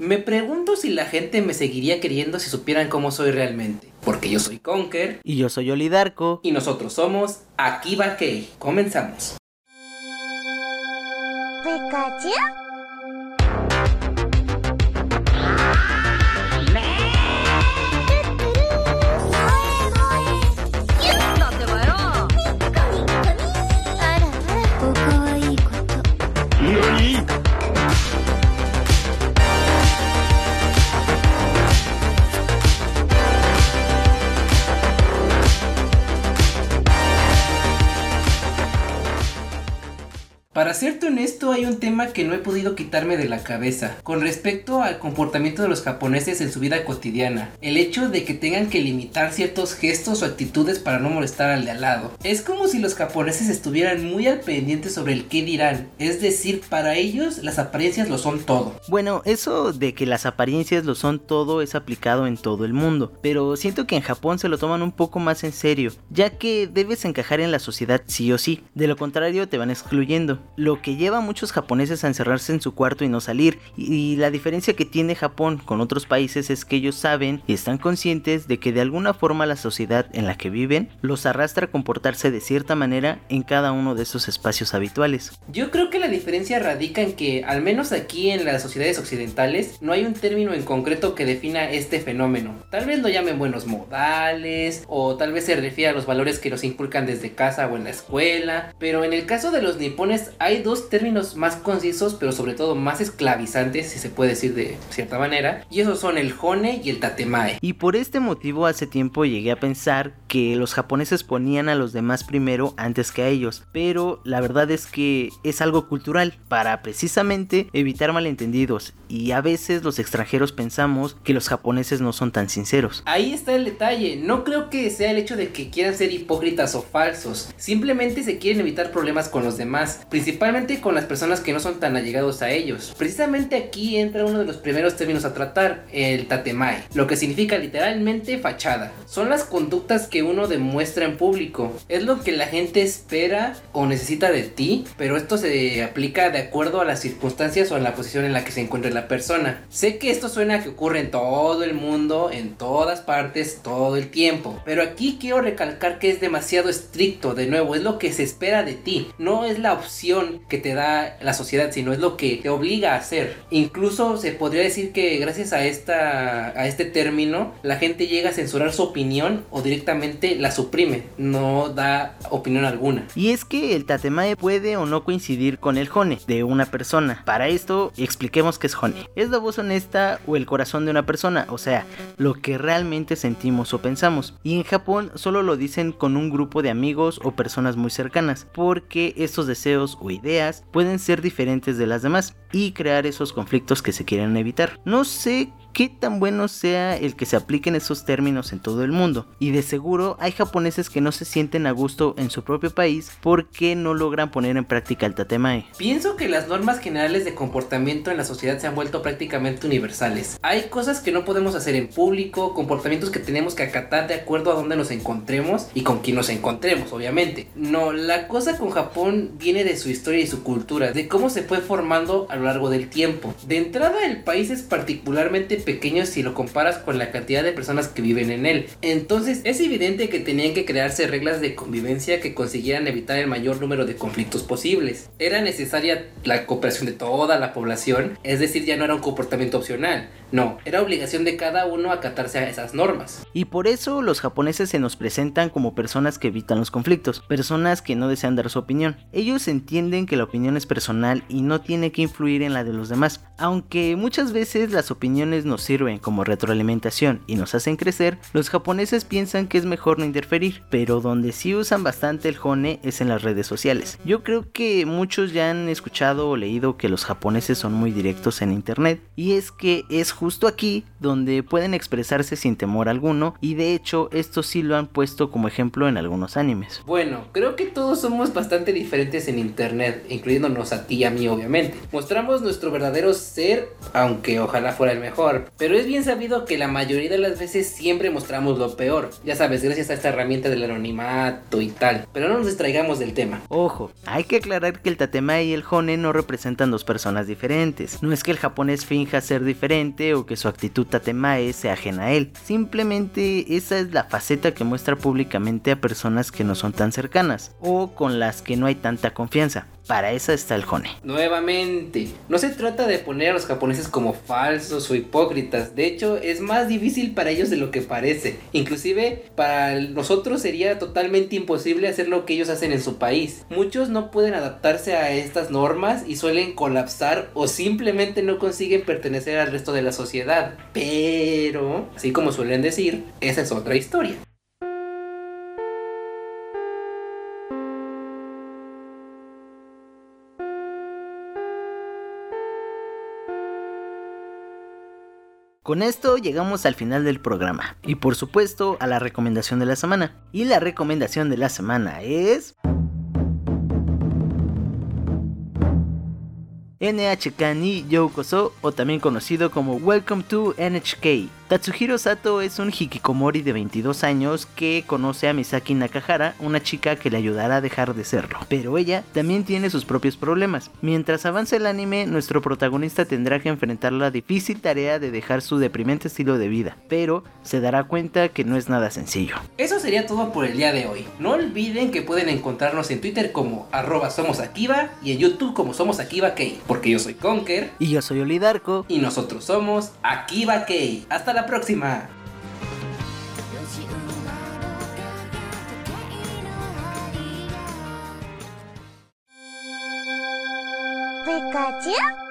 Me pregunto si la gente me seguiría queriendo si supieran cómo soy realmente. Porque yo soy Conker. Y yo soy Olidarco. Y nosotros somos Akiba Kei. Comenzamos. Para serte honesto, hay un tema que no he podido quitarme de la cabeza con respecto al comportamiento de los japoneses en su vida cotidiana. El hecho de que tengan que limitar ciertos gestos o actitudes para no molestar al de al lado. Es como si los japoneses estuvieran muy al pendiente sobre el qué dirán. Es decir, para ellos las apariencias lo son todo. Bueno, eso de que las apariencias lo son todo es aplicado en todo el mundo, pero siento que en Japón se lo toman un poco más en serio, ya que debes encajar en la sociedad sí o sí, de lo contrario te van excluyendo lo que lleva a muchos japoneses a encerrarse en su cuarto y no salir. Y, la diferencia que tiene Japón con otros países es que ellos saben y están conscientes de que de alguna forma la sociedad en la que viven los arrastra a comportarse de cierta manera en cada uno de esos espacios habituales. Yo creo que la diferencia radica en que, al menos aquí en las sociedades occidentales, no hay un término en concreto que defina este fenómeno. Tal vez lo llamen buenos modales, o tal vez se refiere a los valores que nos inculcan desde casa o en la escuela, pero en el caso de los nipones hay dos términos más concisos, pero sobre todo más esclavizantes, si se puede decir de cierta manera, y esos son el hone y el tatemae. Y por este motivo hace tiempo llegué a pensar que los japoneses ponían a los demás primero antes que a ellos, pero la verdad es que es algo cultural para precisamente evitar malentendidos y a veces los extranjeros pensamos que los japoneses no son tan sinceros. Ahí está el detalle, no creo que sea el hecho de que quieran ser hipócritas o falsos, simplemente se quieren evitar problemas con los demás, principalmente con las personas que no son tan allegados a ellos. Precisamente aquí entra uno de los primeros términos a tratar, el tatemae, lo que significa literalmente fachada. Son las conductas que uno demuestra en público, es lo que la gente espera o necesita de ti, pero esto se aplica de acuerdo a las circunstancias o a la posición en la que se encuentre la persona. Sé que esto suena que ocurre en todo el mundo, en todas partes, todo el tiempo, pero aquí quiero recalcar que es demasiado estricto, de nuevo, es lo que se espera de ti, no es la opción que te da la sociedad, sino es lo que te obliga a hacer. Incluso se podría decir que gracias a, esta, a este término, la gente llega a censurar su opinión o directamente la suprime, no da opinión alguna. Y es que el tatemae puede o no coincidir con el hone de una persona. Para esto, expliquemos qué es hone. Es la voz honesta o el corazón de una persona, o sea, lo que realmente sentimos o pensamos. Y en Japón solo lo dicen con un grupo de amigos o personas muy cercanas, porque estos deseos o ideas pueden ser diferentes de las demás y crear esos conflictos que se quieren evitar. No sé qué tan bueno sea el que se apliquen esos términos en todo el mundo. Y de seguro hay japoneses que no se sienten a gusto en su propio país porque no logran poner en práctica el tatemae. Pienso que las normas generales de comportamiento en la sociedad se han vuelto prácticamente universales. Hay cosas que no podemos hacer en público, comportamientos que tenemos que acatar de acuerdo a donde nos encontremos y con quién nos encontremos, obviamente. No, la cosa con Japón viene de su historia y su cultura, de cómo se fue formando a lo largo del tiempo. De entrada el país es particularmente pequeño si lo comparas con la cantidad de personas que viven en él. Entonces es evidente que tenían que crearse reglas de convivencia que consiguieran evitar el mayor número de conflictos posibles. Era necesaria la cooperación de toda la población, es decir, ya no era un comportamiento opcional. No, era obligación de cada uno acatarse a esas normas. Y por eso los japoneses se nos presentan como personas que evitan los conflictos, personas que no desean dar su opinión. Ellos entienden que la opinión es personal y no tiene que influir en la de los demás, aunque muchas veces las opiniones nos sirven como retroalimentación y nos hacen crecer, los japoneses piensan que es mejor no interferir, pero donde sí usan bastante el hone es en las redes sociales. Yo creo que muchos ya han escuchado o leído que los japoneses son muy directos en internet, y es que es justo aquí donde pueden expresarse sin temor alguno y de hecho esto sí lo han puesto como ejemplo en algunos animes. Bueno, creo que todos somos bastante diferentes en internet, incluyéndonos a ti y a mí obviamente. Mostramos nuestro verdadero ser, aunque ojalá fuera el mejor, pero es bien sabido que la mayoría de las veces siempre mostramos lo peor. Ya sabes, gracias a esta herramienta del anonimato y tal. Pero no nos distraigamos del tema. Ojo, hay que aclarar que el tatema y el hone no representan dos personas diferentes. No es que el japonés finja ser diferente o que su actitud tatemae sea ajena a él. Simplemente esa es la faceta que muestra públicamente a personas que no son tan cercanas o con las que no hay tanta confianza. Para eso está el Hone. Nuevamente, no se trata de poner a los japoneses como falsos o hipócritas. De hecho, es más difícil para ellos de lo que parece. Inclusive, para nosotros sería totalmente imposible hacer lo que ellos hacen en su país. Muchos no pueden adaptarse a estas normas y suelen colapsar o simplemente no consiguen pertenecer al resto de la sociedad. Pero, así como suelen decir, esa es otra historia. Con esto llegamos al final del programa y por supuesto a la recomendación de la semana. Y la recomendación de la semana es... NHK ni Youkoso o también conocido como Welcome to NHK Tatsuhiro Sato es un hikikomori de 22 años que conoce a Misaki Nakahara, una chica que le ayudará a dejar de serlo. Pero ella también tiene sus propios problemas. Mientras avanza el anime, nuestro protagonista tendrá que enfrentar la difícil tarea de dejar su deprimente estilo de vida, pero se dará cuenta que no es nada sencillo. Eso sería todo por el día de hoy. No olviden que pueden encontrarnos en Twitter como arroba somos Akiva y en YouTube como somos Akiva Kei, porque yo soy Conker y yo soy Olidarko y nosotros somos Akiva Kei. Hasta la la próxima. Pikachu